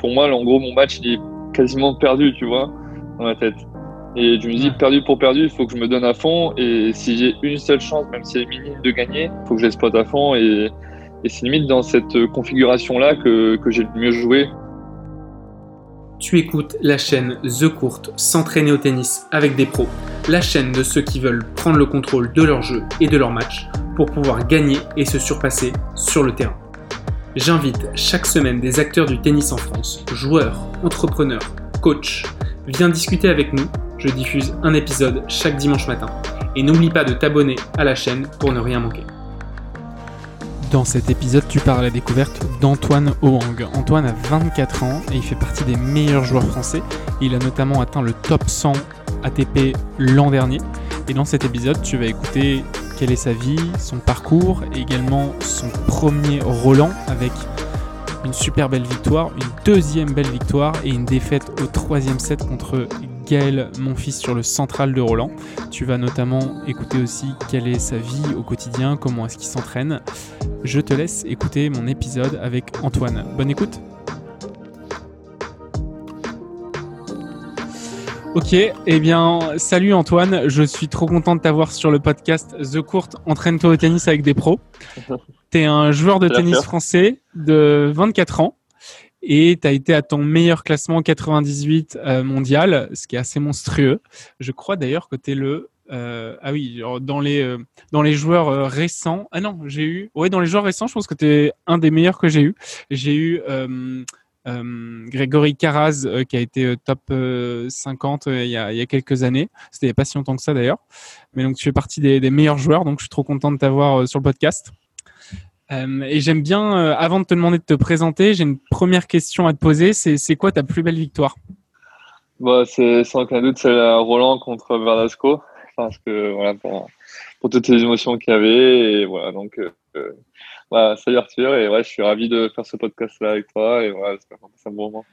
pour moi, en gros, mon match, il est quasiment perdu, tu vois, dans ma tête. Et je me dis, perdu pour perdu, il faut que je me donne à fond. Et si j'ai une seule chance, même si elle est minime, de gagner, il faut que je l'exploite à fond. Et, et c'est limite dans cette configuration-là que, que j'ai le mieux joué. Tu écoutes la chaîne The Court, s'entraîner au tennis avec des pros, la chaîne de ceux qui veulent prendre le contrôle de leur jeu et de leur match pour pouvoir gagner et se surpasser sur le terrain. J'invite chaque semaine des acteurs du tennis en France, joueurs, entrepreneurs, coachs. Viens discuter avec nous, je diffuse un épisode chaque dimanche matin. Et n'oublie pas de t'abonner à la chaîne pour ne rien manquer. Dans cet épisode, tu parles à la découverte d'Antoine Hoang. Antoine a 24 ans et il fait partie des meilleurs joueurs français. Il a notamment atteint le top 100 ATP l'an dernier. Et dans cet épisode, tu vas écouter quelle est sa vie, son parcours également son premier Roland avec une super belle victoire, une deuxième belle victoire et une défaite au troisième set contre Gaël fils sur le central de Roland. Tu vas notamment écouter aussi quelle est sa vie au quotidien, comment est-ce qu'il s'entraîne. Je te laisse écouter mon épisode avec Antoine. Bonne écoute Ok, eh bien, salut Antoine, je suis trop content de t'avoir sur le podcast The Court Entraîne-toi au tennis avec des pros. Tu es un joueur de tennis français de 24 ans et tu as été à ton meilleur classement 98 euh, mondial, ce qui est assez monstrueux. Je crois d'ailleurs que tu es le euh, ah oui, dans les euh, dans les joueurs récents. Ah non, j'ai eu. Ouais, dans les joueurs récents, je pense que tu es un des meilleurs que j'ai eu. J'ai eu euh, Grégory Caraz euh, qui a été euh, top 50 il y, a, quelques années. C'était pas si longtemps que ça d'ailleurs. Mais donc tu fais partie des, meilleurs joueurs, donc je suis trop content de t'avoir sur le podcast. et j'aime bien, avant de te demander de te présenter, j'ai une première question à te poser. C'est quoi ta plus belle victoire? Bah, C'est sans aucun doute c'est la Roland contre Verdasco. Parce que voilà, pour, pour toutes les émotions qu'il y avait. Et voilà, donc bah, salut Arthur, et ouais, je suis ravi de faire ce podcast-là avec toi, et voilà, j'espère qu'on passe un bon moment.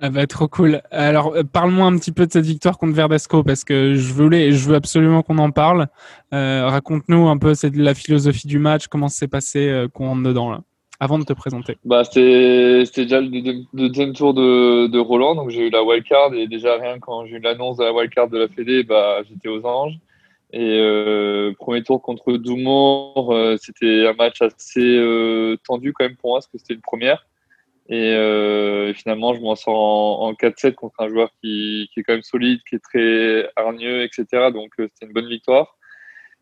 Ah bah, trop cool. Alors, euh, parle-moi un petit peu de cette victoire contre Verdasco parce que je voulais, je veux absolument qu'on en parle. Euh, raconte-nous un peu c'est la philosophie du match, comment s'est passé, euh, qu'on rentre dedans là, avant de te présenter. Bah, c'était, c'était déjà le, deuxième tour de, de Roland, donc j'ai eu la wildcard et déjà rien quand j'ai eu l'annonce de la wildcard de la Fédé, bah, j'étais aux anges. Et euh, premier tour contre Doumour, euh, c'était un match assez euh, tendu quand même pour moi parce que c'était une première. Et, et finalement, je m'en sors en, en 4-7 contre un joueur qui, est quand même solide, qui est très hargneux, etc. Donc c'était une bonne victoire.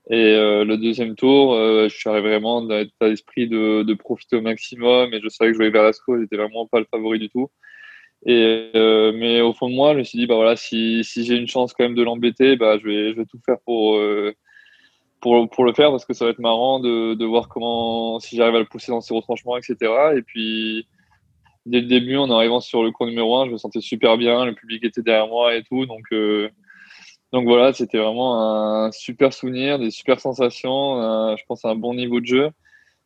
Et le deuxième tour, je suis arrivé vraiment dans l'état d'esprit de, profiter au maximum. Et je savais que je jouais Velasco, j'étais vraiment pas le favori du tout. Euh, mais au fond de moi, je me suis dit, bah voilà, si, j'ai une chance quand même de l'embêter, bah, je, vais, je vais tout faire pour, euh, pour, pour, le faire parce que ça va être marrant de, de voir comment, si j'arrive à le pousser dans ses retranchements, etc. Et puis, dès le début, en arrivant sur le cours numéro 1, je me sentais super bien, le public était derrière moi et tout. Donc, euh, donc voilà, c'était vraiment un super souvenir, des super sensations, je pense un bon niveau de jeu.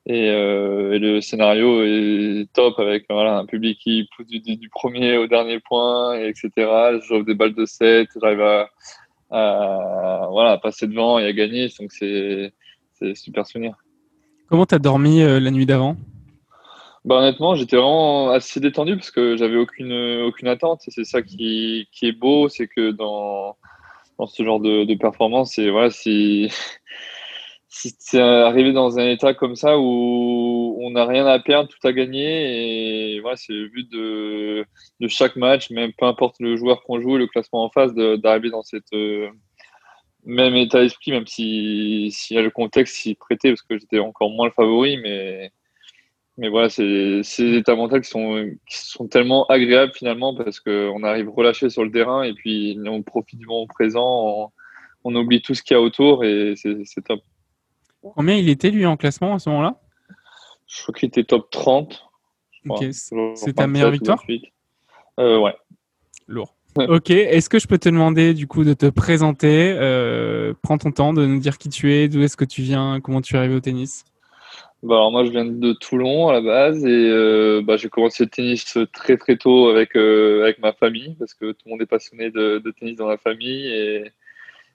Euh, et, le scénario est top avec voilà, un public qui pousse du, premier au dernier point, et etc. Je des balles de 7, j'arrive à, voilà, passer devant et à gagner. Donc c'est super souvenir. Comment tu as dormi euh, la nuit d'avant? Bah, honnêtement, j'étais vraiment assez détendu parce que j'avais aucune, aucune attente. Et c'est ça qui, qui, est beau, c'est que dans, dans ce genre de, de performance, c'est voilà, si c'est arrivé dans un état comme ça où on n'a rien à perdre, tout à gagner. Et voilà, c'est le but de, chaque match, même peu importe le joueur qu'on joue, le classement en face, d'arriver dans cette euh, même état d'esprit, même si, si le contexte s'y prêtait, parce que j'étais encore moins le favori. Mais, mais voilà, c'est des états mentaux qui sont, sont tellement agréables finalement, parce qu'on arrive relâché sur le terrain et puis on profite du moment présent, on, on oublie tout ce qu'il y a autour et c'est top. Combien il était lui en classement à ce moment-là? Je crois qu'il était top 30. C'est ta meilleure victoire? Euh, Ouais. Lourd. ok, est-ce que je peux te demander du coup de te présenter euh, Prends ton temps de nous dire qui tu es, d'où est-ce que tu viens, comment tu es arrivé au tennis? Bah alors moi je viens de Toulon à la base et euh, bah, j'ai commencé le tennis très très tôt avec, avec ma famille parce que tout le monde est passionné de, de tennis dans la famille et,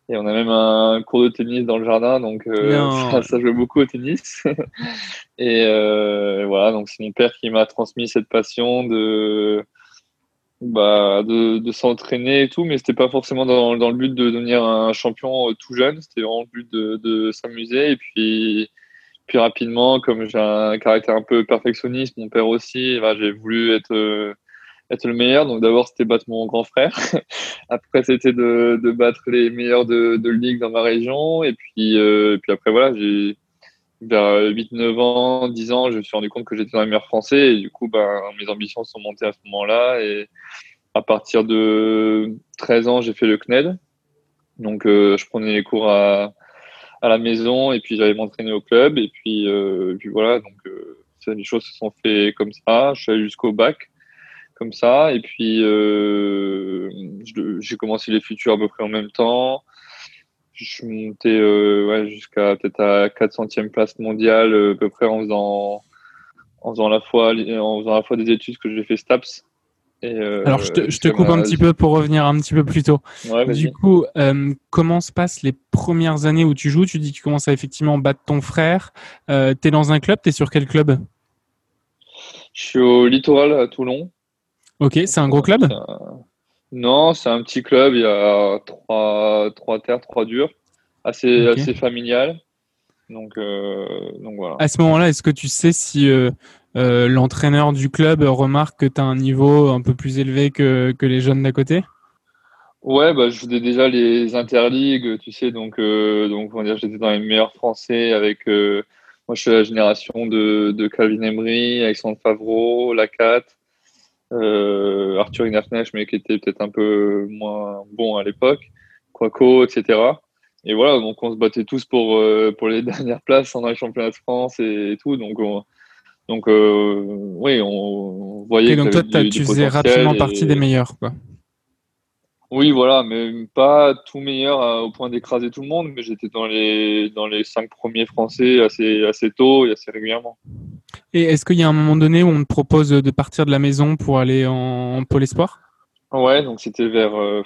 et on a même un cours de tennis dans le jardin, donc euh, ça, ça, joue beaucoup au tennis. et euh, voilà, donc c'est mon père qui m'a transmis cette passion de, bah, de, de s'entraîner et tout, mais c'était pas forcément dans, dans, le but de devenir un champion euh, tout jeune. C'était vraiment le but de, de s'amuser. Et puis, puis rapidement, comme j'ai un caractère un peu perfectionniste, mon père aussi, bah, j'ai voulu être, être le meilleur. Donc d'abord, c'était battre mon grand frère. après, c'était de, battre les meilleurs de, de ligue dans ma région. Et puis, euh, puis après, voilà, j'ai vers 8-9 ans, 10 ans, je me suis rendu compte que j'étais dans les meilleurs français et du coup, ben, mes ambitions sont montées à ce moment-là. Et à partir de 13 ans, j'ai fait le CNED. Donc, euh, je prenais les cours à, à la maison et puis j'allais m'entraîner au club. Et puis, euh, puis voilà, donc les choses se sont faites comme ça. Je suis allé jusqu'au bac comme ça. Et puis, j'ai commencé les futurs à peu près en même temps. Je suis monté euh, ouais, jusqu'à peut-être à 400e place mondiale euh, à peu près en faisant en faisant la fois en faisant la fois des études que j'ai fait STAPS et, euh, alors je te, je te coupe un petit peu pour revenir un petit peu plus tôt. Ouais, du coup euh, comment se passent les premières années où tu joues? Tu dis que tu commences à effectivement battre ton frère. Euh, tu es dans un club? Tu es sur quel club? Je suis au littoral à Toulon ok c'est un gros club non, c'est un petit club. Il y a trois, trois terres, trois durs, assez, assez familial. Donc, euh, donc voilà. À ce moment-là, est-ce que tu sais si euh, euh, l'entraîneur du club remarque que tu as un niveau un peu plus élevé que, que les jeunes d'à côté? Ouais, bah, je faisais déjà les interligues, tu sais, donc, donc on j'étais dans les meilleurs français avec. moi, je suis la génération de, de Calvin Emery, Alexandre Favreau, Lacat euh, Arthur Ignatnech, mais qui était peut-être un peu moins bon à l'époque, Quaco, etc. Et voilà, donc on se battait tous pour, euh, pour les dernières places dans les championnats de France et, tout. Donc, donc euh, oui, on, voyait donc toi, tu faisais rapidement partie des meilleurs, quoi. Oui, voilà, mais pas tout meilleur au point d'écraser tout le monde, mais j'étais dans les, dans les cinq premiers Français assez, assez tôt et assez régulièrement. Et est-ce qu'il y a un moment donné où on te propose de partir de la maison pour aller en, pôle espoir? Ouais, donc c'était vers, euh,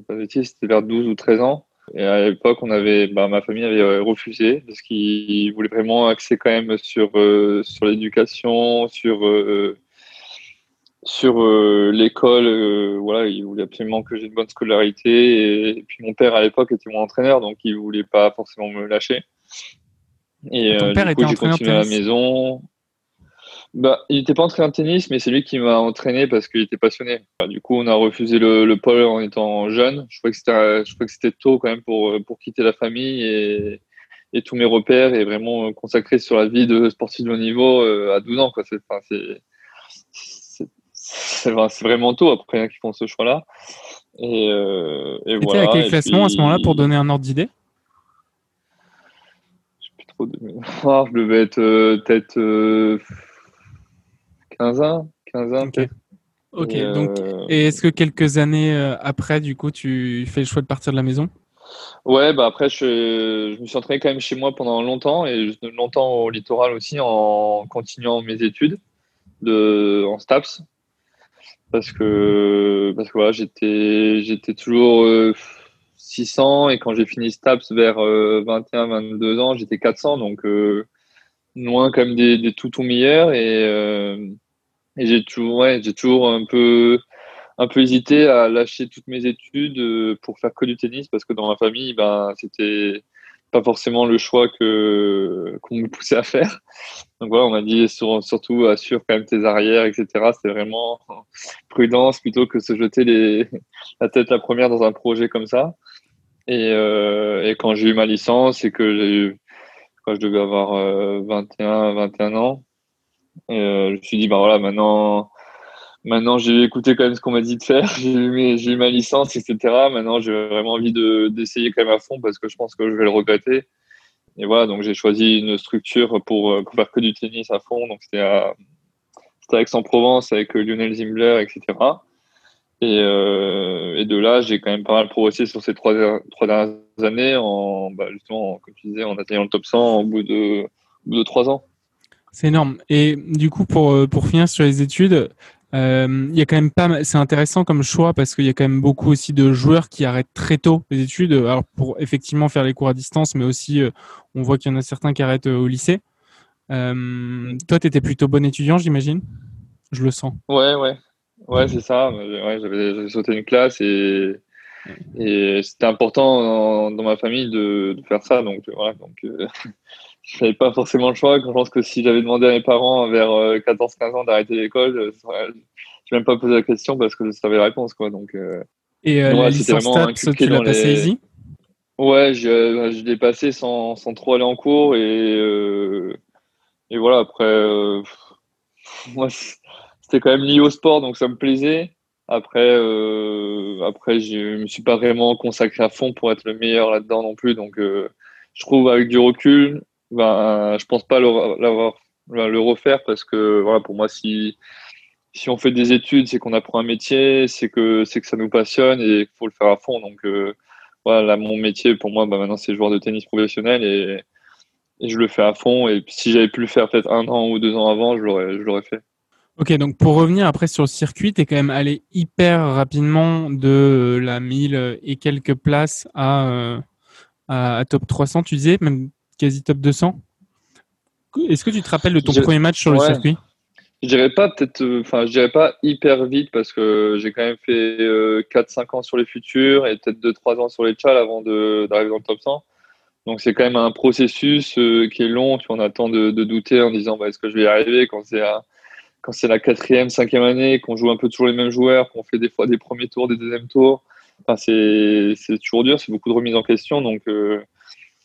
c'était vers 12 ou 13 ans. Et à l'époque, on avait, bah, ma famille avait euh, refusé parce qu'ils voulaient vraiment axer quand même sur, euh, sur l'éducation, sur, sur euh, l'école, euh, voilà, il voulait absolument que j'ai une bonne scolarité. Et, puis mon père à l'époque était mon entraîneur, donc il voulait pas forcément me lâcher. Et Ton euh, père du coup, j'ai continué à la maison. Bah, il n'était pas entraîneur de tennis, mais c'est lui qui m'a entraîné parce qu'il était passionné. Bah, du coup, on a refusé le, le pôle en étant jeune. Je crois que c'était, je crois que c'était tôt quand même pour pour quitter la famille et, et tous mes repères et vraiment consacré sur la vie de sportif de haut niveau à 12 ans. Quoi. C'est, c'est, c'est vraiment tôt après hein, qu'ils font ce choix-là. Et, euh, et voilà. à quel classement à ce moment-là pour donner un ordre d'idée? Je trop de... oh, je devais être euh, peut-être 15 euh, ans. 15 ans Ok. Ok, et, donc, et est-ce que quelques années après, du coup, tu fais le choix de partir de la maison? Ouais, bah après, je, je, me suis entraîné quand même chez moi pendant longtemps et longtemps au littoral aussi en continuant mes études de, en STAPS parce que parce que voilà, j'étais j'étais toujours 600 euh, et quand j'ai fini Staps vers 21 euh, 22 ans j'étais 400 donc euh, loin quand même des, des tout tout meilleurs et, et j'ai toujours ouais, j'ai toujours un peu un peu hésité à lâcher toutes mes études pour faire que du tennis parce que dans ma famille ben c'était pas forcément le choix que qu'on me poussait à faire. Donc voilà, on m'a dit surtout assure quand même tes arrières, etc. C'était vraiment prudence plutôt que se jeter les, la tête la première dans un projet comme ça. Et, euh, et quand j'ai eu ma licence et que j'ai eu, quand je devais avoir 21, euh, 21 ans, et, euh, je me suis dit, bah voilà, maintenant, Maintenant, j'ai écouté quand même ce qu'on m'a dit de faire. J'ai eu, ma licence, etc. Maintenant, j'ai vraiment envie d'essayer quand même à fond parce que je pense que je vais le regretter. Et voilà, donc j'ai choisi une structure pour, euh, pour, faire que du tennis à fond. Donc c'était à, Aix-en-Provence avec euh, Lionel Zimbler, etc. Et, euh, et de là, j'ai quand même pas mal progressé sur ces trois, dernières années en, bah justement, comme tu disais, en atteignant le top 100 au bout de, trois ans. C'est énorme. Et du coup, pour, finir sur les études, il y a quand même pas, c'est intéressant comme choix parce qu'il y a quand même beaucoup aussi de joueurs qui arrêtent très tôt les études, alors pour effectivement faire les cours à distance, mais aussi euh, on voit qu'il y en a certains qui arrêtent euh, au lycée. toi, tu étais plutôt bon étudiant, j'imagine? Je le sens. Ouais, ouais. Ouais, c'est ça. Ouais, j'avais sauté une classe et, et c'était important dans, ma famille de, de, faire ça. Donc voilà, donc euh, je n'avais pas forcément le choix. Je pense que si j'avais demandé à mes parents vers 14-15 euh, ans d'arrêter l'école, je n'ai même pas posé la question parce que je savais la réponse. Quoi. Donc, euh, et euh, la licence STAPS, tu l'as passé easy? Ouais, je, je l'ai passé sans, sans, trop aller en cours et, et voilà, après, moi, c'était quand même lié au sport, donc ça me plaisait. Après, euh, après, je me suis pas vraiment consacré à fond pour être le meilleur là-dedans non plus. Donc, euh, je trouve avec du recul, ben, je pense pas le, le refaire parce que voilà, pour moi, si si on fait des études, c'est qu'on apprend un métier, c'est que c'est que ça nous passionne et il faut le faire à fond. Donc, euh, voilà, mon métier pour moi, ben, maintenant, c'est joueur de tennis professionnel et, et je le fais à fond. Et si j'avais pu le faire peut-être un an ou deux ans avant, je l'aurais, je l'aurais fait. Ok, donc pour revenir après sur le circuit, tu es quand même allé hyper rapidement de la 1000 et quelques places à, à, top 300, tu disais, quasi top 200. Est-ce que tu te rappelles de ton premier match sur le circuit? Je dirais pas peut-être, euh, enfin, je dirais pas hyper vite parce que j'ai quand même fait 4-5 euh, ans sur les futurs et peut-être 2-3 ans sur les chals avant d'arriver dans le top 100. Donc c'est quand même un processus euh, qui est long. Tu on attend de, de douter en disant bah, est-ce que je vais y arriver quand c'est à quand c'est la quatrième, cinquième année, qu'on joue un peu toujours les mêmes joueurs, qu'on fait des fois des premiers tours, des deuxièmes tours. Enfin, c'est, toujours dur, c'est beaucoup de remise en question. Donc, euh,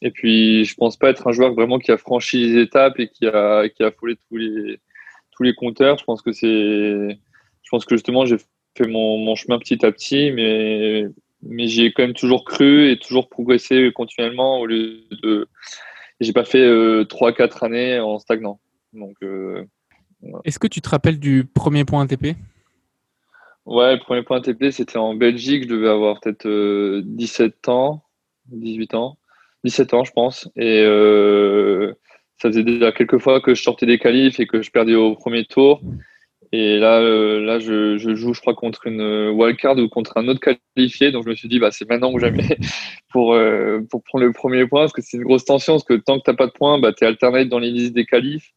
et puis, je pense pas être un joueur vraiment qui a franchi les étapes et qui a, qui a affolé tous les, tous les compteurs. Je pense que c'est, je pense que justement, j'ai fait mon, mon chemin petit à petit, mais, mais j'y ai quand même toujours cru et toujours progressé continuellement au lieu de, j'ai pas fait euh, trois, 4 quatre années en stagnant. Donc, euh, est-ce que tu te rappelles du premier point ATP Ouais, le premier point ATP, c'était en Belgique. Je devais avoir peut-être 17 euh, ans, 18 ans, 17 ans, je pense. Et euh, ça faisait déjà quelques fois que je sortais des qualifs et que je perdais au premier tour. Et là, euh, là je, joue, je crois, contre une wildcard ou contre un autre qualifié. Donc, je me suis dit, bah, c'est maintenant ou jamais pour, pour prendre le premier point parce que c'est une grosse tension. Parce que tant que tu n'as pas de points, bah, tu es dans les listes des qualifs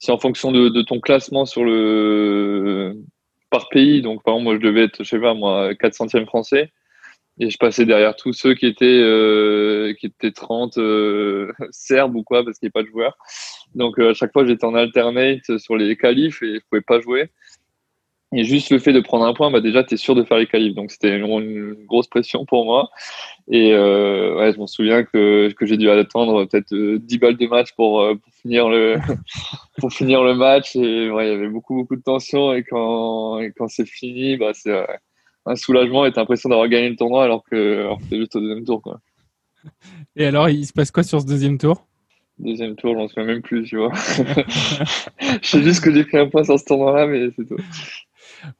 c'est en fonction de, ton classement sur le par pays. Donc, par exemple, moi, je devais être, je sais pas, moi, 400e français. Et je passais derrière tous ceux qui étaient, euh, qui étaient 30 euh, serbes ou quoi, parce qu'il n'y a pas de joueurs. Donc, euh, à chaque fois, j'étais en alternate sur les qualifs et je pouvais pas jouer. Et juste le fait de prendre un point, bah déjà, tu es sûr de faire les qualifs. Donc, c'était une, grosse pression pour moi. Et ouais, je m'en souviens que, que j'ai dû attendre peut-être 10 balles de match pour, pour, finir, le, pour finir le match. Et il y avait beaucoup, beaucoup de tension. Et quand, quand c'est fini, bah, c'est un soulagement et t'as l'impression d'avoir gagné le tournoi alors que, alors que juste au deuxième tour. Quoi. Et alors, il se passe quoi sur ce deuxième tour? Deuxième tour, j'en souviens même plus, tu vois. je sais juste que j'ai pris un point sur ce tournoi-là, mais c'est tout.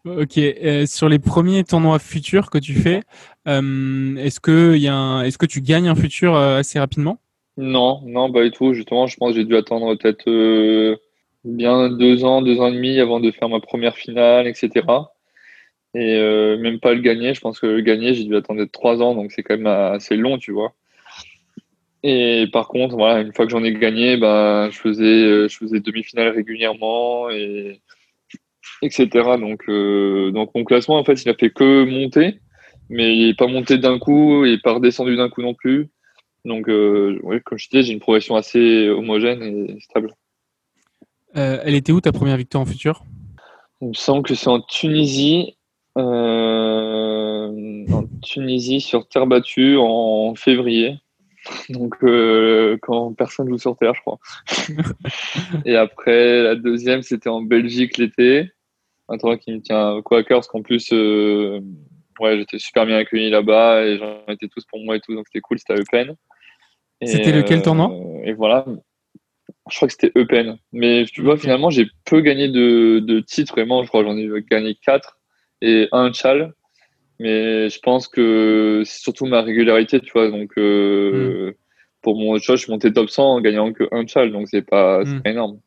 Ok. Euh, sur les premiers tournois futurs que tu fais, euh, est-ce que y a est-ce que tu gagnes un futur euh, assez rapidement? Non, non, pas du tout. Justement, je pense que j'ai dû attendre peut-être bien deux ans, deux ans et demi avant de faire ma première finale, etc. Et même pas le gagner. Je pense que le gagner, j'ai dû attendre trois ans, donc c'est quand même assez long, tu vois. Et par contre, voilà, une fois que j'en ai gagné, ben, je faisais, je faisais demi-finale régulièrement et etc. Donc, euh, donc mon classement, en fait, il a fait que monter, mais il n'est pas monté d'un coup et pas redescendu d'un coup non plus. Donc, euh, comme je disais, j'ai une progression assez homogène et stable. Euh, elle était où ta première victoire en futur? Il me semble que c'est en Tunisie. En Tunisie, sur terre battue, en février. Donc, quand personne joue sur terre, je crois. et après, la deuxième, c'était en Belgique l'été un tournoi qui me tient à cœur parce qu'en plus, euh, ouais, j'étais super bien accueilli là-bas et j'en étais tous pour moi et tout, donc c'était cool, c'était à Eupen. C'était lequel tournoi? euh, Et voilà, je crois que c'était Eupen. Mais tu vois, finalement, j'ai peu gagné de, de titres vraiment. Je crois que j'en ai gagné 4 et un chal. Mais je pense que c'est surtout ma régularité, tu vois. Donc, euh, hmm. pour mon choix, je suis monté top 100 en gagnant que un chal, donc c'est pas, hmm. pas énorme.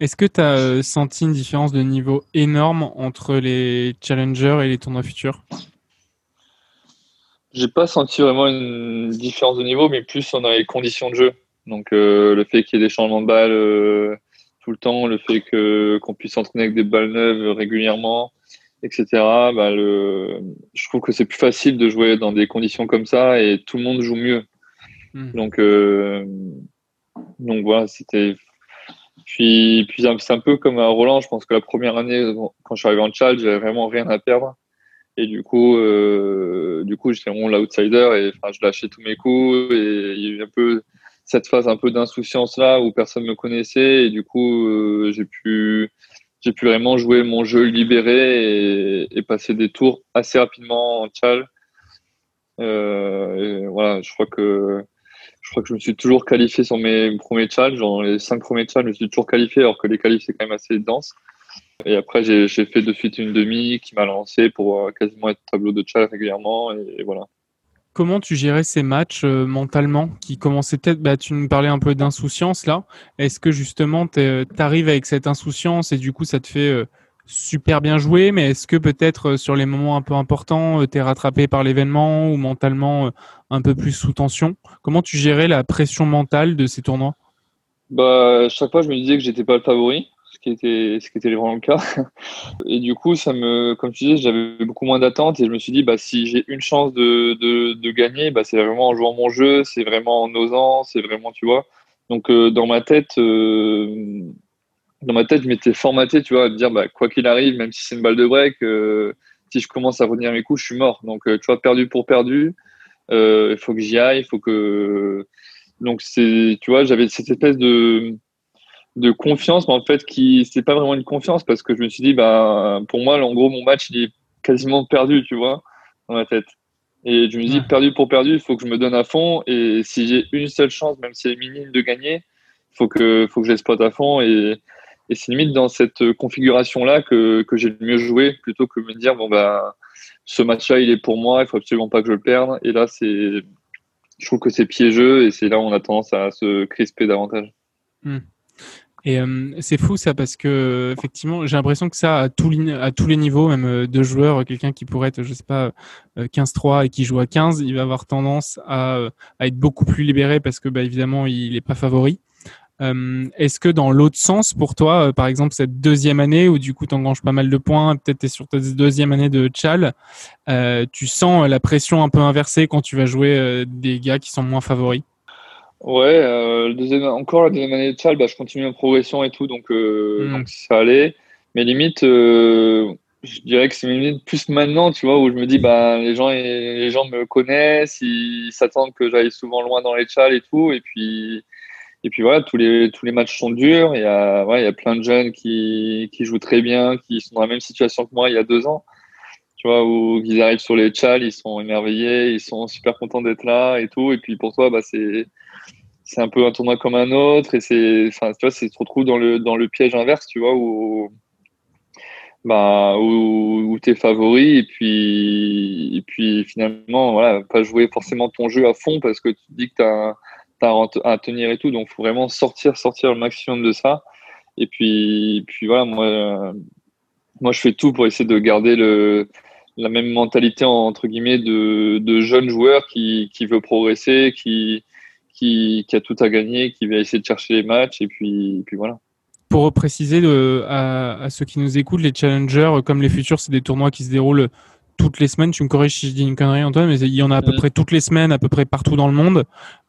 Est-ce que tu as euh, senti une différence de niveau énorme entre les challengers et les tournois futurs? J'ai pas senti vraiment une différence de niveau, mais plus on a les conditions de jeu. Donc euh, le fait qu'il y ait des changements de balles euh, tout le temps, le fait que qu'on puisse s'entraîner avec des balles neuves régulièrement, etc. Bah, le, je trouve que c'est plus facile de jouer dans des conditions comme ça et tout le monde joue mieux. Hmm. Donc, euh, donc voilà, c'était. Puis, puis c'est un peu comme à Roland. Je pense que la première année, quand je suis arrivé en Tchad, j'avais vraiment rien à perdre. Et du coup, euh, du coup, j'étais vraiment l'outsider et enfin, je lâchais tous mes coups. Et il y a eu un peu cette phase un peu d'insouciance là où personne me connaissait. Et du coup, euh, j'ai pu, j'ai pu vraiment jouer mon jeu libéré et, passer des tours assez rapidement en Tchad. Euh, voilà, je crois que je crois que je me suis toujours qualifié sur mes premiers challenges. Les cinq premiers challenges, je me suis toujours qualifié, alors que les qualifs, c'est quand même assez dense. Et après, j'ai fait de suite une demi qui m'a lancé pour euh, quasiment être tableau de challenge régulièrement. Et, voilà. Comment tu gérais ces matchs euh, mentalement qui commençaient peut-être, bah, tu nous parlais un peu d'insouciance là. Est-ce que justement tu arrives avec cette insouciance et du coup ça te fait euh, super bien jouer, mais est-ce que peut-être euh, sur les moments un peu importants, euh, tu es rattrapé par l'événement ou mentalement euh, un peu plus sous tension? Comment tu gérais la pression mentale de ces tournois? Bah, Chaque fois, je me disais que j'étais pas le favori, qui était, ce qui était vraiment le cas. Et du coup, ça me, comme tu disais, j'avais beaucoup moins d'attentes et je me suis dit, bah, si j'ai une chance de, de, gagner, bah, c'est vraiment en jouant mon jeu, c'est vraiment en osant, c'est vraiment, tu vois. Donc, dans ma tête, dans ma tête, je m'étais formaté, tu vois, à me dire, bah, quoi qu'il arrive, même si c'est une balle de break, euh, si je commence à revenir mes coups, je suis mort. Donc, euh, tu vois, perdu pour perdu, euh, il faut que j'y aille, il faut que. Donc, c'est, tu vois, j'avais cette espèce de, de confiance, mais en fait, qui, c'est pas vraiment une confiance parce que je me suis dit, bah, pour moi, en gros, mon match, il est quasiment perdu, tu vois, dans ma tête. Et je me dis, perdu pour perdu, il faut que je me donne à fond. Et si j'ai une seule chance, même si elle est minime, de gagner, il faut que, faut que j'exploite à fond. Et, et c'est limite dans cette configuration-là que, que j'ai le mieux joué, plutôt que me dire, bon, bah, ce match-là, il est pour moi, il faut absolument pas que je le perde. Et là, c'est, je trouve que c'est piégeux et c'est là où on a tendance à se crisper davantage. Hmm. Et euh, c'est fou ça parce que effectivement j'ai l'impression que ça à, tous les niveaux, même euh, de joueurs, quelqu'un qui pourrait être je sais pas 15-3 euh, et qui joue à 15, il va avoir tendance à, être beaucoup plus libéré parce que bah, évidemment il n'est pas favori. Euh, est-ce que dans l'autre sens, pour toi, euh, par exemple, cette deuxième année où du coup tu enganges pas mal de points, peut-être tu es sur ta deuxième année de Chal, euh, tu sens la pression un peu inversée quand tu vas jouer des gars qui sont moins favoris? Ouais, deuxième, encore la deuxième année de Chal, bah, je continue ma progression et tout, donc, hmm. donc ça allait. Mais limite, je dirais que c'est limite plus maintenant, tu vois, où je me dis, bah, les gens, les gens me connaissent, ils s'attendent que j'aille souvent loin dans les chals et tout, et puis et puis voilà, tous les, tous les matchs sont durs. Il y a, ouais, il y a plein de jeunes qui, qui jouent très bien, qui sont dans la même situation que moi il y a deux ans. Tu vois, où ils arrivent sur les tchals, ils sont émerveillés, ils sont super contents d'être là et tout. Et puis pour toi, bah, c'est, c'est un peu un tournoi comme un autre. Et c'est, enfin, tu vois, c'est, tu te retrouves dans le, dans le piège inverse, tu vois, où, bah, où, où t'es favori et puis, et puis finalement, voilà, pas jouer forcément ton jeu à fond parce que tu te dis que t'as à, tenir et tout. Donc, faut vraiment sortir, sortir le maximum de ça. Et puis, puis voilà, moi, moi, je fais tout pour essayer de garder le, la même mentalité, entre guillemets, de, de jeunes joueurs qui, qui veut progresser, qui, qui, qui, a tout à gagner, qui va essayer de chercher les matchs. Et puis, puis voilà. Pour préciser à, à, ceux qui nous écoutent, les challengers, comme les futurs, c'est des tournois qui se déroulent toutes les semaines. Tu me corriges si je dis une connerie, Antoine, mais il y en a à peu mm. près toutes les semaines, à peu près partout dans le monde.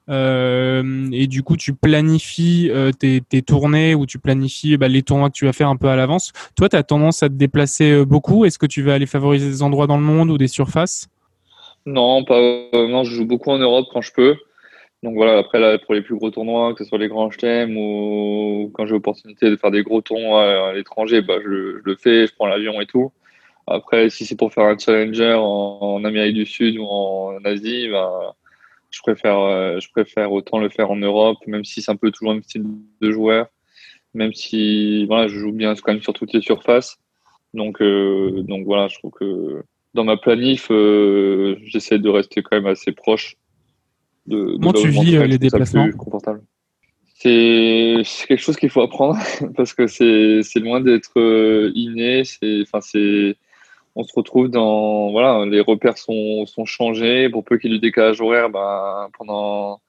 Euh, et du coup, tu planifies euh, tes, tes, tournées ou tu planifies bah, les tournois que tu vas faire un peu à l'avance. Toi, tu as tendance à te déplacer euh, beaucoup. Est-ce que tu vas aller favoriser des endroits dans le monde ou des surfaces? Non, pas. non, je joue beaucoup en Europe quand je peux. Donc voilà, après, là, pour les plus gros tournois, que ce soit les grands chelems ou quand j'ai l'opportunité de faire des gros tournois à l'étranger, bah, je, je, le fais, je prends l'avion et tout. Après, si c'est pour faire un challenger en, Amérique du Sud ou en Asie, bah, je préfère, euh, je préfère autant le faire en Europe, même si c'est un peu toujours un style de joueur, même si voilà, je joue bien quand même sur toutes les surfaces. Donc, euh, donc voilà, je trouve que dans ma planif, euh, j'essaie de rester quand même assez proche de. Comment tu vis les déplacements C'est quelque chose qu'il faut apprendre parce que c'est loin d'être inné. C'est enfin c'est on se retrouve dans voilà les repères sont, sont changés pour peu qu'il y ait du décalage horaire ben, pendant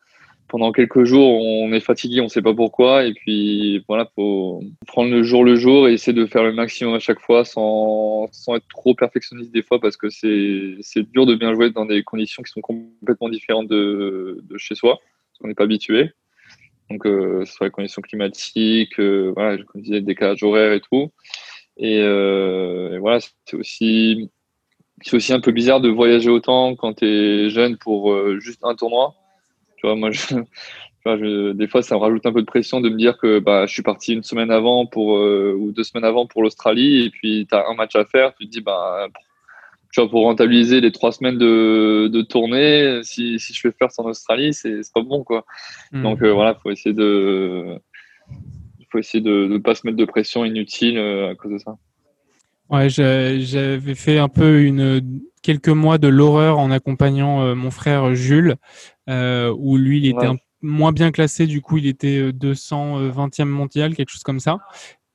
pendant quelques jours, on est fatigué, on ne sait pas pourquoi. Et puis voilà, faut prendre le jour le jour et essayer de faire le maximum à chaque fois sans, sans être trop perfectionniste des fois parce que c'est dur de bien jouer dans des conditions qui sont complètement différentes de, de chez soi, parce qu'on n'est pas habitué. Donc, euh, ce soit les conditions climatiques, euh, voilà, comme je disais, le décalage horaire et tout. Et, euh, voilà, c'est aussi, aussi un peu bizarre de voyager autant quand tu es jeune pour euh, juste un tournoi. Tu vois, moi, je, je, des fois, ça me rajoute un peu de pression de me dire que bah, je suis parti une semaine avant pour, euh, ou deux semaines avant pour l'Australie et puis tu as un match à faire. Tu te dis, bah, tu vois, pour rentabiliser les trois semaines de, de tournée, si, si je fais faire ça en Australie, c'est pas bon, quoi. Mmh. Donc euh, voilà, faut essayer de, faut essayer de ne pas se mettre de pression inutile euh, à cause de ça. Ouais, j'avais fait un peu une quelques mois de l'horreur en accompagnant euh, mon frère Jules, euh, où lui il était un, moins bien classé, du coup il était 220e mondial, quelque chose comme ça,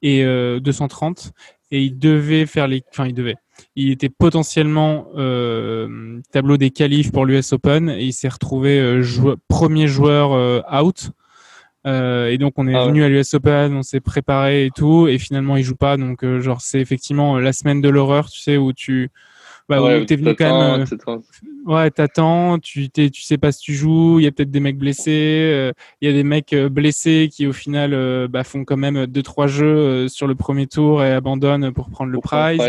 et 230, et il devait faire les, enfin il devait, il était potentiellement euh, tableau des qualifs pour l'US Open et il s'est retrouvé euh, premier joueur euh, out. et donc on est ah venu à l'US Open, on s'est préparé et tout, et finalement il joue pas. Donc genre c'est effectivement la semaine de l'horreur, tu sais, où tu bah, ouais, t'es venu quand même. ouais, t'attends, tu t'es, tu sais pas si tu joues. Il y a peut-être des mecs blessés. Il y a des mecs blessés qui au final bah, font quand même deux trois jeux sur le premier tour et abandonnent pour prendre le prize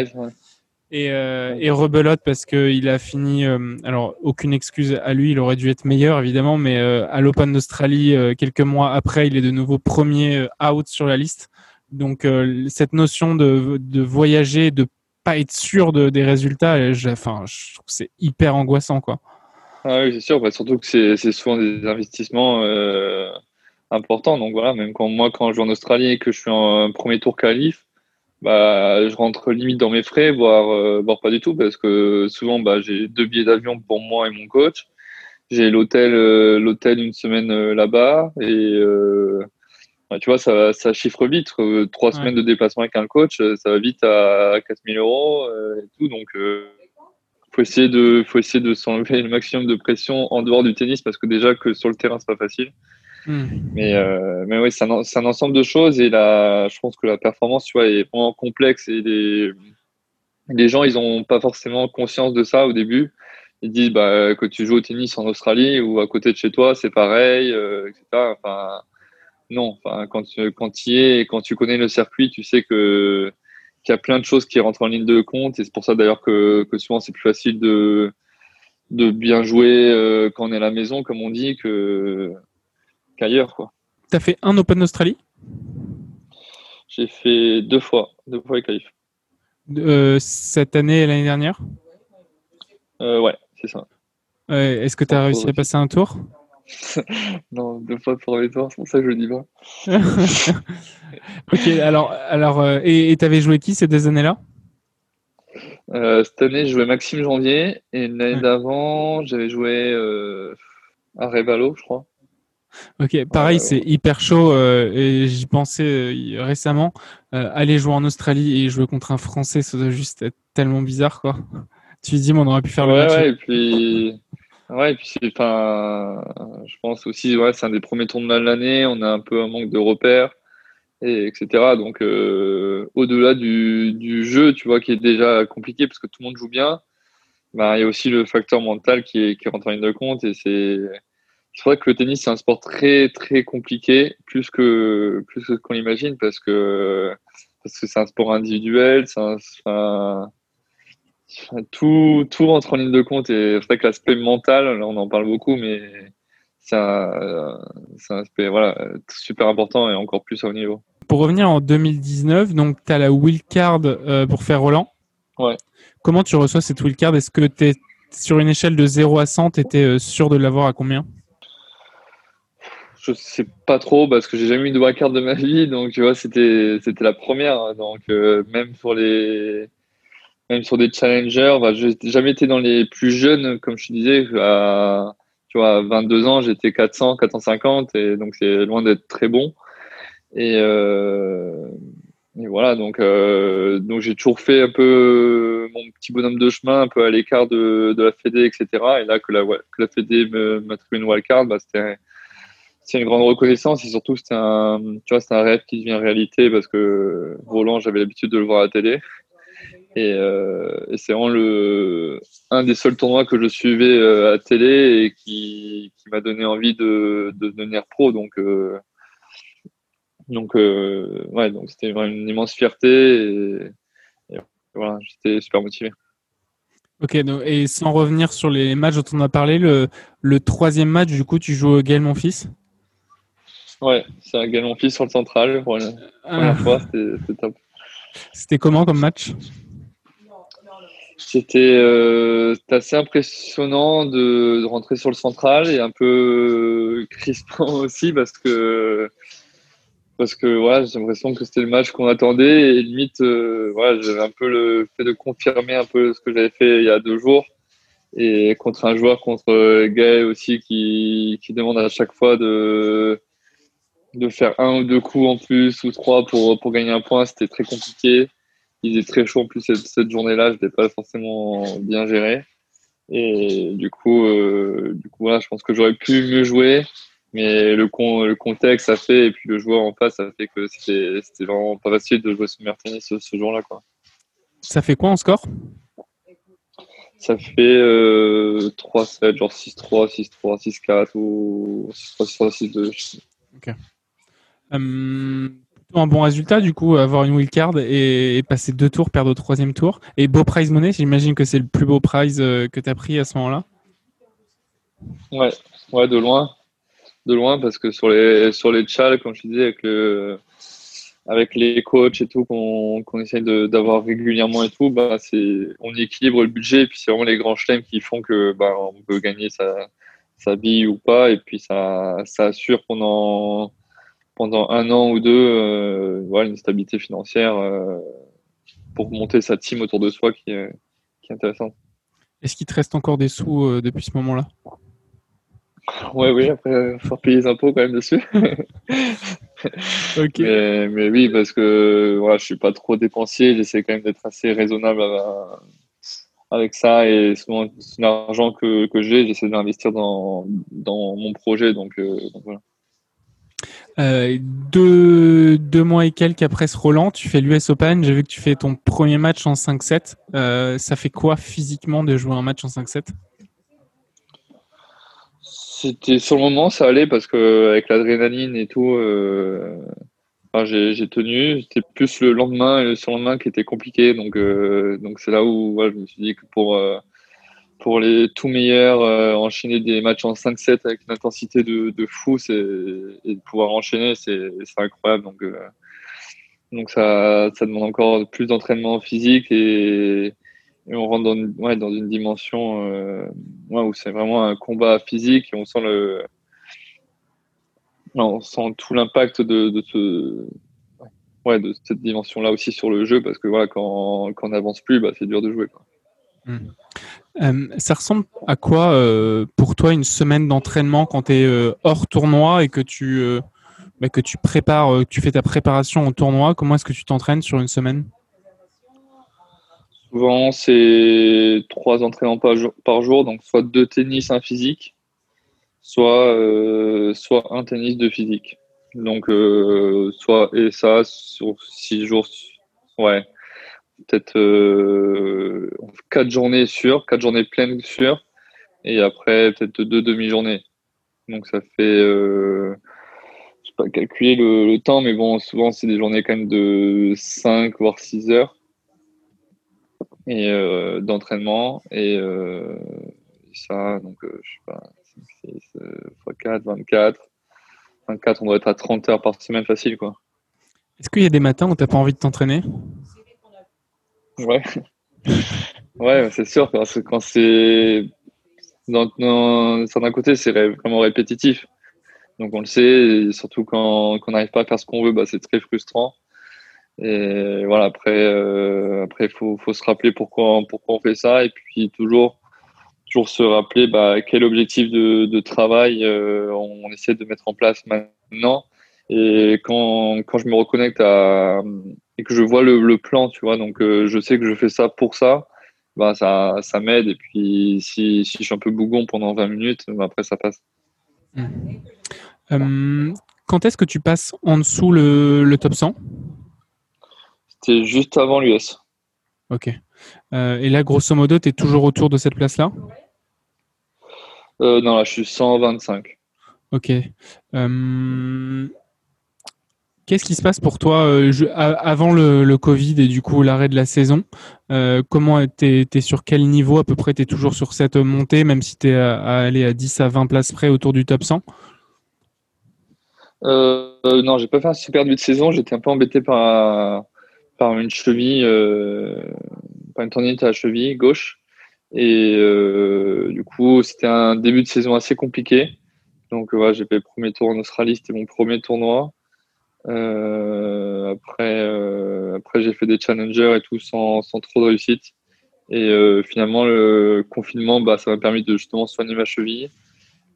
et, euh, et rebelote parce qu'il a fini. Euh, alors, aucune excuse à lui, il aurait dû être meilleur évidemment, mais euh, à l'Open d'Australie, euh, quelques mois après, il est de nouveau premier out sur la liste. Donc, cette notion de, de voyager, de être sûr de, des résultats, enfin, je trouve que c'est hyper angoissant, quoi. Ah oui, c'est sûr, bah, surtout que c'est souvent des investissements importants. Donc voilà, même quand moi, quand je joue en Australie et que je suis en premier tour qualif, bah, je rentre limite dans mes frais, voire, euh, voire pas du tout, parce que souvent, bah, j'ai deux billets d'avion pour moi et mon coach. J'ai l'hôtel, euh, l'hôtel une semaine euh, là-bas, et tu vois, ça, ça chiffre vite. trois semaines de déplacement avec un coach, ça va vite à 4000 euros et tout. Donc, faut essayer de, faut essayer de s'enlever le maximum de pression en dehors du tennis, parce que déjà que sur le terrain, c'est pas facile. Hmm. Mais, euh, mais oui, c'est un, un, ensemble de choses et là, je pense que la performance tu vois, est vraiment complexe et les, les gens, ils n'ont pas forcément conscience de ça au début. Ils disent bah, que tu joues au tennis en Australie ou à côté de chez toi, c'est pareil, euh, etc. Enfin, non, enfin, quand tu quand y es et quand tu connais le circuit, tu sais que qu'il y a plein de choses qui rentrent en ligne de compte et c'est pour ça d'ailleurs que, que souvent c'est plus facile de, de bien jouer euh, quand on est à la maison, comme on dit, que ailleurs. Quoi. Tu as fait un Open d'Australie? J'ai fait deux fois, deux fois les qualifs. Euh, cette année et l'année dernière? Euh, Ouais, c'est ça. Est-ce que tu as réussi à passer un tour? Non, deux fois pour les tours, c'est pour ça que je dis pas. ok, alors, alors euh, et tu avais joué qui ces deux années-là? Cette année, je jouais Maxime Janvier et l'année d'avant, j'avais joué à Revalo, je crois. Ok, pareil, c'est hyper chaud euh, et j'y pensais euh, récemment. Euh, aller jouer en Australie et jouer contre un Français, ça doit juste être tellement bizarre, quoi. Tu dis, mais on aurait pu faire le match. Ouais, et puis, ouais, et puis enfin, je pense aussi, ouais, c'est un des premiers tournois de l'année. On a un peu un manque de repères, et etc. Donc, au-delà du, du, jeu, tu vois, qui est déjà compliqué parce que tout le monde joue bien, bah, il y a aussi le facteur mental qui, est, qui rentre en ligne de compte et c'est c'est vrai que le tennis c'est un sport très très compliqué plus que plus que ce qu'on imagine parce que parce que c'est un sport individuel c'est un, tout tout rentre en ligne de compte et c'est vrai que l'aspect mental là on en parle beaucoup mais c'est un, un aspect voilà super important et encore plus haut niveau. Pour revenir en 2019 donc tu as la wildcard euh, pour faire Roland. Ouais. Comment tu reçois cette wildcard? Est-ce que tu es sur une échelle de 0 à 100 tu étais euh, sûr de l'avoir à combien? Je sais pas trop parce que j'ai jamais eu de wildcard de ma vie, donc tu vois, c'était la première. Donc euh, même sur les même sur des challengers, bah, j'ai jamais été dans les plus jeunes, comme je te disais. À, tu vois, à 22 ans, j'étais 400, 450, et donc c'est loin d'être très bon. Et, euh, voilà, donc euh, donc j'ai toujours fait un peu mon petit bonhomme de chemin, un peu à l'écart de, la Fédé, etc. Et là que la que la Fédé une wildcard, bah, c'était c'est une grande reconnaissance et surtout c'est un, un rêve qui devient réalité parce que Roland, j'avais l'habitude de le voir à la télé. Et, euh, et c'est vraiment le, un des seuls tournois que je suivais euh, à télé et qui, qui m'a donné envie de, de devenir pro. Donc, euh, donc, ouais, donc c'était vraiment une immense fierté et, et voilà, j'étais super motivé. Ok, donc, et sans revenir sur les matchs dont on a parlé, le, le troisième match, du coup, tu joues Gaël Monfils? Ouais, c'est un Gaël Monfils sur le central la première fois, c'était top. C'était comment comme match? C'était euh, assez impressionnant de, rentrer sur le central et un peu crispant aussi parce que parce que ouais, j'ai l'impression que c'était le match qu'on attendait et limite euh, ouais, j'avais un peu le fait de confirmer un peu ce que j'avais fait il y a deux jours et contre un joueur contre Gaël aussi qui, qui demande à chaque fois de de faire un ou deux coups en plus ou trois pour, pour gagner un point, c'était très compliqué. Il faisait très chaud en plus cette, cette journée-là, je n'étais pas forcément bien géré. Et du coup, euh, du coup voilà, je pense que j'aurais pu mieux jouer, mais le, con, le contexte a fait, et puis le joueur en face a fait que c'était vraiment pas facile de jouer ce meilleur tennis ce, ce jour-là. Quoi. Ça fait quoi en score? Ça fait euh, 3-7, genre 6-3, 6-3, 6-4 ou 6-3, 6-3, 6-2. Ok. Un bon résultat, du coup, avoir une wildcard et, passer deux tours, perdre au troisième tour. Et beau prize money, j'imagine que c'est le plus beau prize que tu as pris à ce moment-là Ouais, ouais, de loin. De loin, parce que sur les, sur les comme je disais, avec, le, avec les coachs et tout, qu'on qu essaye d'avoir régulièrement et tout, bah, on équilibre le budget. Et puis, c'est vraiment les grands chelems qui font que bah, on peut gagner sa, sa bille ou pas. Et puis, ça, ça assure pendant pendant un an ou deux euh, voilà, une stabilité financière euh, pour monter sa team autour de soi qui est, qui est intéressante. Est-ce qu'il te reste encore des sous euh, depuis ce moment-là? Ouais, oui, après, il faut payer les impôts quand même dessus. Ok. mais, mais, oui, parce que voilà, je suis pas trop dépensier, j'essaie quand même d'être assez raisonnable avec ça et souvent l'argent que, que j'ai, j'essaie d'investir dans, dans mon projet. Donc, euh, donc voilà. Euh, deux, mois et quelques après ce Roland, tu fais l'US Open. J'ai vu que tu fais ton premier match en 5-7. Euh, ça fait quoi physiquement de jouer un match en 5-7 C'était sur le moment, ça allait parce que avec l'adrénaline et tout, euh, j'ai tenu. C'était plus le lendemain et le surlendemain qui était compliqué. Donc, c'est là où je me suis dit que pour pour les tout meilleurs, euh, enchaîner des matchs en 5-7 avec une intensité de, de fou et de pouvoir enchaîner, c'est incroyable. Donc, euh, donc ça, ça demande encore plus d'entraînement physique et, et, on rentre dans une, ouais, dans une dimension euh, ouais, où c'est vraiment un combat physique et on sent le. On sent tout l'impact de, de, ce, ouais, de cette dimension-là aussi sur le jeu parce que voilà, quand, quand on n'avance plus, bah, c'est dur de jouer. Quoi. Mmh. Euh, ça ressemble à quoi euh, pour toi une semaine d'entraînement quand tu es euh, hors tournoi et que tu, bah, que tu fais ta préparation au tournoi? Comment est-ce que tu t'entraînes sur une semaine? Souvent, c'est trois entraînements par jour, par jour, donc soit deux tennis, un physique, soit, soit un tennis, de physique. Donc, soit et ça sur six jours. Ouais peut-être euh, quatre journées sûres, quatre journées pleines sûres, et après peut-être deux demi-journées. Donc ça fait, euh, je sais pas calculer le, temps, mais bon, souvent c'est des journées quand même de 5 voire 6 heures euh, d'entraînement et, euh, ça, donc euh, je sais pas, 5, 6, x 4, 24. 24, on doit être à 30 heures par semaine facile quoi. Est-ce qu'il y a des matins où tu n'as pas envie de t'entraîner? Ouais, ouais, c'est sûr, parce que quand c'est d'un côté, c'est vraiment répétitif. Donc on le sait, surtout quand, quand on n'arrive pas à faire ce qu'on veut, bah, c'est très frustrant. Et voilà, après, euh, après, faut, se rappeler pourquoi, pourquoi on fait ça, et puis toujours, toujours se rappeler bah, quel objectif de, travail euh, on, on essaie de mettre en place maintenant. Et quand, quand je me reconnecte à, et que je vois le, le plan, tu vois, donc euh, je sais que je fais ça pour ça, bah, ça, ça m'aide. Et puis si, si je suis un peu bougon pendant 20 minutes, bah, après ça passe. Mmh. quand est-ce que tu passes en dessous le, top 100 C'était juste avant l'US. Ok. et là, grosso modo, tu es toujours autour de cette place-là? Non, là, je suis 125. Ok. Qu'est-ce qui se passe pour toi euh, avant le, Covid et du coup l'arrêt de la saison euh, Comment tu es, sur quel niveau à peu près? Tu es toujours sur cette montée, même si tu es à, aller à 10 à 20 places près autour du top 100 euh, Non, j'ai pas fait un super début de saison. J'étais un peu embêté par, par une cheville, par une tendinite à la cheville gauche. Et du coup, c'était un début de saison assez compliqué. Donc, ouais, j'ai fait le premier tour en Australie, c'était mon premier tournoi. Euh, après, euh, après j'ai fait des challengers et tout sans, sans trop de réussite. Et euh, finalement, le confinement, bah, ça m'a permis de justement soigner ma cheville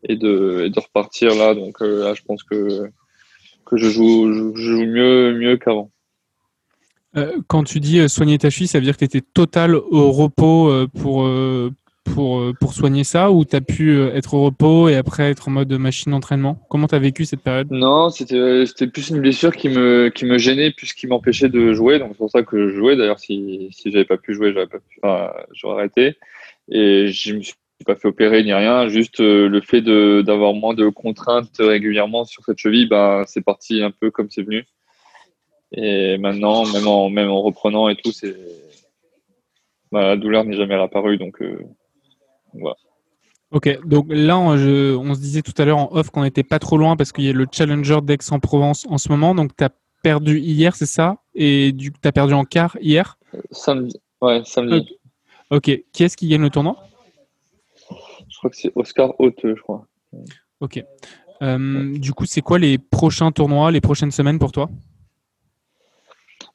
et de, et de repartir là. Donc là, je pense que, que je, joue, je joue mieux, mieux qu'avant. quand tu dis soigner ta cheville, ça veut dire que tu étais total au repos pour, pour, euh, pour soigner ça ou tu as pu euh, être au repos et après être en mode machine d'entraînement? Comment tu as vécu cette période? Non, c'était plus une blessure qui me, qui me gênait plus qui m'empêchait de jouer. Donc c'est pour ça que je jouais. D'ailleurs, si, si j'avais pas pu jouer, j'aurais arrêté. Et je me suis pas fait opérer ni rien. Juste euh, le fait d'avoir moins de contraintes régulièrement sur cette cheville, bah, c'est parti un peu comme c'est venu. Et maintenant, même en, même en reprenant et tout, c'est bah, la douleur n'est jamais apparue. Donc, Ok, donc là, on, se disait tout à l'heure en off qu'on n'était pas trop loin parce qu'il y a le Challenger d'Aix-en-Provence en ce moment. Donc, tu as perdu hier, c'est ça? Et tu as perdu en quart hier? Samedi. Ouais, samedi. Ok. Qui est-ce qui gagne le tournoi? Je crois que c'est Oscar Haute, je crois. Ok. Euh, du coup, c'est quoi les prochains tournois, les prochaines semaines pour toi?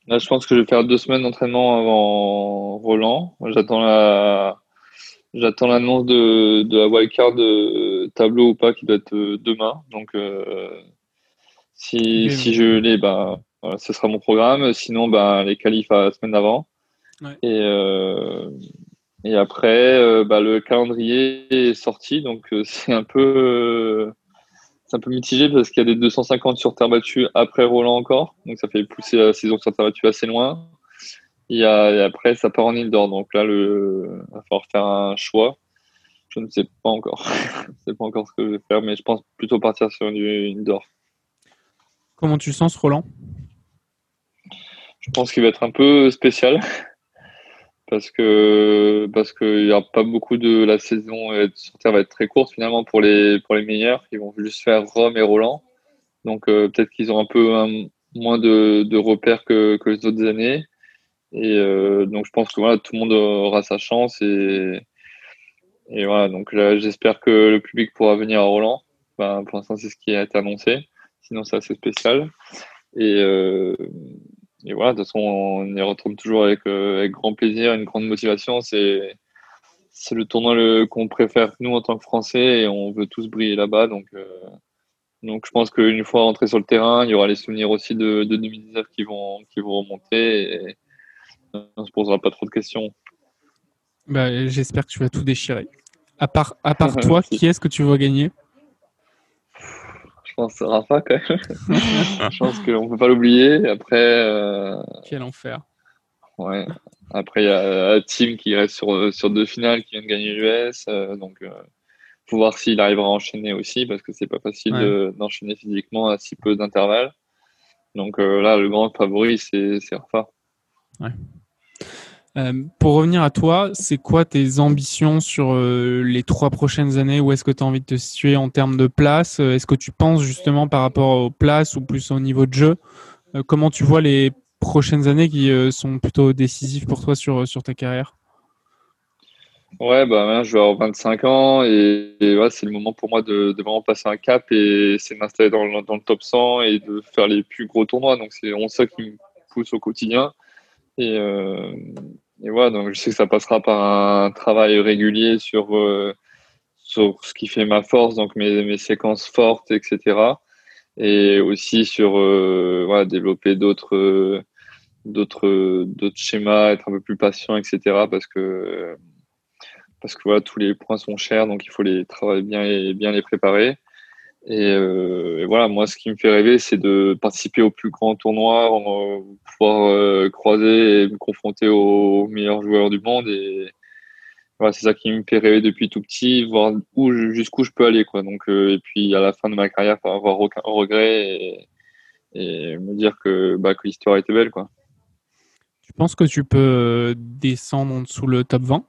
Là, je pense que je vais faire deux semaines d'entraînement avant Roland. J'attends la J'attends l'annonce de, de la wildcard de tableau ou pas qui doit être euh, demain. Donc, euh, si, si je l'ai, bah, ce sera mon programme. Sinon, bah, les qualifs à la semaine d'avant. Et, euh, et après, bah, le calendrier est sorti. Donc, c'est un peu. c'est un peu mitigé parce qu'il y a des 250 sur terre battue après Roland encore. Donc ça fait pousser la saison sur terre battue assez loin. Et, après, ça part en île d'or. Donc là, le, il va falloir faire un choix. Je ne sais pas encore. je ne sais pas encore ce que je vais faire, mais je pense plutôt partir sur une île d'or. Comment tu sens ce Roland? Je pense qu'il va être un peu spécial. Parce que parce qu'il n'y a pas beaucoup de la saison sur va être très courte finalement pour les pour les meilleurs. Ils vont juste faire Rome et Roland. Donc euh, peut-être qu'ils ont un peu moins de, de repères que, que les autres années. Et euh, donc, je pense que voilà, tout le monde aura sa chance. Et, voilà, donc j'espère que le public pourra venir à Roland. Ben, pour l'instant, c'est ce qui a été annoncé. Sinon, c'est assez spécial. Et, euh, voilà, de toute façon, on y retourne toujours avec, euh, avec grand plaisir, une grande motivation. C'est le tournoi qu'on préfère nous en tant que Français et on veut tous briller là-bas. Donc, je pense qu'une fois rentré sur le terrain, il y aura les souvenirs aussi de, de 2019 qui vont, qui vont remonter. On se posera pas trop de questions. Bah, j'espère que tu vas tout déchirer. À part, à part toi, qui est-ce que tu veux gagner? Je pense que Rafa quand même. je pense qu'on ne peut pas l'oublier. Après. Euh... Quel enfer. Ouais. Après, il y a Tim qui reste sur, sur deux finales, qui vient de gagner l'US. Euh, donc, il euh, faut voir s'il arrivera à enchaîner aussi, parce que c'est pas facile d'enchaîner physiquement à si peu d'intervalles. Donc là, le grand favori, c'est Rafa. Ouais. Euh, pour revenir à toi, c'est quoi tes ambitions sur euh, les trois prochaines années? Où est-ce que tu as envie de te situer en termes de place? Euh, Est-ce que tu penses justement par rapport aux places ou plus au niveau de jeu? Comment tu vois les prochaines années qui sont plutôt décisives pour toi sur, sur ta carrière? Ouais, bah, je vais avoir 25 ans et, c'est le moment pour moi de, vraiment passer un cap et c'est m'installer dans, le top 100 et de faire les plus gros tournois. Donc c'est ça qui me pousse au quotidien. Et, euh, et, voilà, donc je sais que ça passera par un travail régulier sur, euh, sur ce qui fait ma force, donc mes, mes séquences fortes, etc. Et aussi sur euh, voilà, développer d'autres d'autres d'autres schémas, être un peu plus patient, etc. Parce que parce que voilà, tous les points sont chers, donc il faut les travailler bien et bien les préparer. Et, voilà, moi, ce qui me fait rêver, c'est de participer au plus grand tournoi, pouvoir croiser et me confronter aux meilleurs joueurs du monde. Et voilà, c'est ça qui me fait rêver depuis tout petit, voir où jusqu'où je peux aller, quoi. Donc, et puis à la fin de ma carrière, pas avoir aucun regret et, et me dire que, bah, que l'histoire était belle, quoi. Tu penses que tu peux descendre en dessous le top 20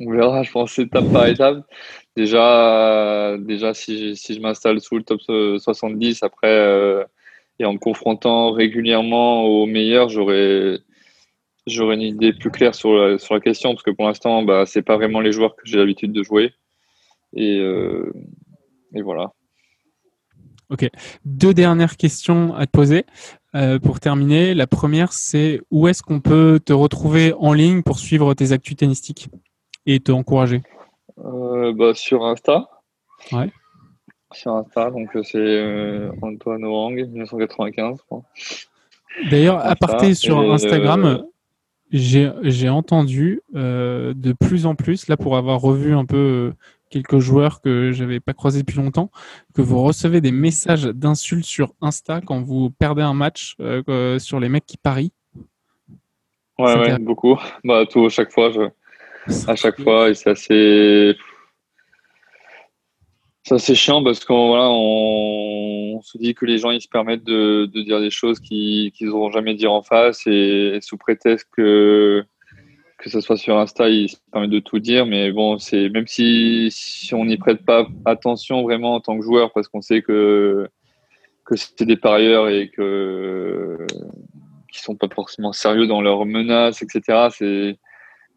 On verra, je pense étape par étape. Déjà, déjà si, je, m'installe sous le top 70, après, euh, et en me confrontant régulièrement aux meilleurs, j'aurai j'aurai une idée plus claire sur la, sur la question, parce que pour l'instant, bah, c'est pas vraiment les joueurs que j'ai l'habitude de jouer. Et, euh, et voilà. Ok. Deux dernières questions à te poser euh, pour terminer. La première, c'est où est-ce qu'on peut te retrouver en ligne pour suivre tes actus tennistiques et te encourager? euh, bah, Sur Insta. Ouais. Sur Insta, donc euh, c'est Antoine Orang, 1995. D'ailleurs, à partir sur Instagram, j'ai entendu de plus en plus, là pour avoir revu un peu quelques joueurs que j'avais pas croisés depuis longtemps, que vous recevez des messages d'insultes sur Insta quand vous perdez un match euh, sur les mecs qui parient. Ouais, ouais, beaucoup. Bah, tout, chaque fois, je... à chaque fois, et c'est assez. C'est chiant parce qu'on voilà, on... se dit que les gens ils se permettent de, de dire des choses qu'ils n'auront jamais dire en face et sous prétexte que que ce soit sur Insta, il se permet de tout dire, mais bon, c'est même si, si on n'y prête pas attention vraiment en tant que joueur, parce qu'on sait que que c'est des parieurs et que qui sont pas forcément sérieux dans leurs menaces, etc. C'est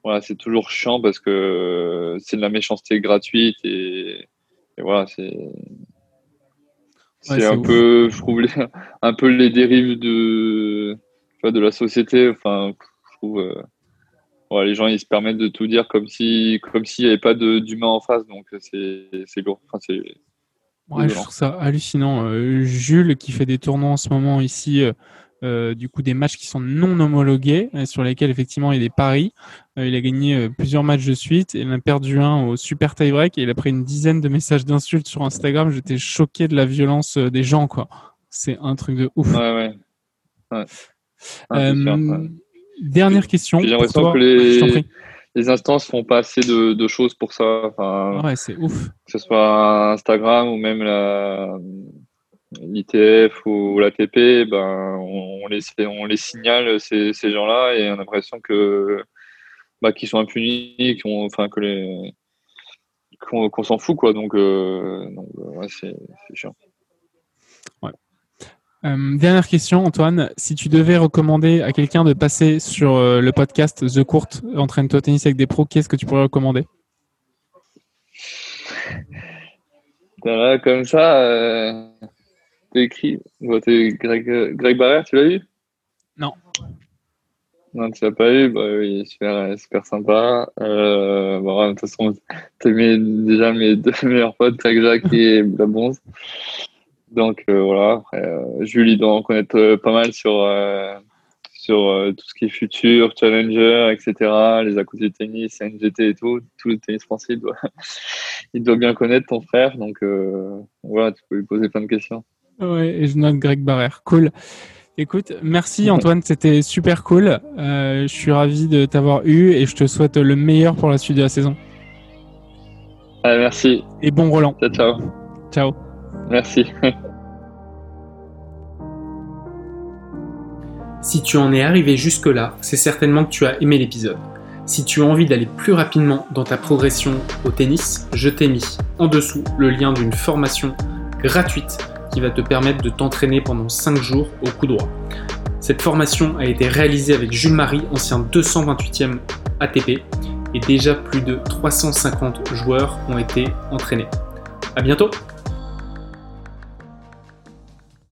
voilà, c'est toujours chiant parce que c'est de la méchanceté gratuite et, voilà, c'est c'est un peu, je trouve, un peu les dérives de de la société. Enfin, je trouve. Euh, les gens ils se permettent de tout dire comme si comme s'il n'y avait pas d'humain en face, donc c'est lourd. Enfin, je trouve ça hallucinant. Euh, Jules qui fait des tournois en ce moment ici, euh, euh, du coup des matchs qui sont non homologués, sur lesquels effectivement il des paris. il a gagné plusieurs matchs de suite et il a perdu un au super tie break et il a pris une dizaine de messages d'insultes sur Instagram. J'étais choqué de la violence des gens quoi. C'est un truc de ouf. Ouais ouais. ouais. Dernière question. J'ai l'impression que les, les instances font pas assez de, choses pour ça. Enfin, ouais, c'est ouf. Que ce soit Instagram ou même la l'ITF ou l'ATP, ben, on, les, on les signale, ces, ces gens-là, et on a l'impression que bah, qu'ils sont impunis, qu'on, enfin, que les, qu'on, s'en fout, quoi. Donc, euh, donc ouais, c'est, chiant. Euh, dernière question, Antoine. Si tu devais recommander à quelqu'un de passer sur euh, le podcast The Court, entraîne-toi au tennis avec des pros, qu'est-ce que tu pourrais recommander? Comme ça, euh, t'es écrit. Greg, Greg Barrère, tu l'as vu? Non. Non, tu l'as pas vu? Bah, oui, super, super sympa. de toute façon, tu déjà mes deux meilleurs potes, Greg Jacques et Blabonze. Donc euh, voilà, euh, Julie doit en connaître euh, pas mal sur, sur tout ce qui est futur, challenger, etc., les à côté du tennis, NGT et tout, tout le tennis français, il doit, il doit bien connaître ton frère. Donc voilà, tu peux lui poser plein de questions. Oui, et je note Greg Barrère. Cool. Écoute, merci Antoine, c'était super cool. je suis ravi de t'avoir eu et je te souhaite le meilleur pour la suite de la saison. merci. Et bon Roland. Ciao, ciao. Ciao. Merci. si tu en es arrivé jusque-là, c'est certainement que tu as aimé l'épisode. Si tu as envie d'aller plus rapidement dans ta progression au tennis, je t'ai mis en dessous le lien d'une formation gratuite va te permettre de t'entraîner pendant 5 jours au coup droit. Cette formation a été réalisée avec Jules Marie, ancien 228e ATP, et déjà plus de 350 joueurs ont été entraînés. A bientôt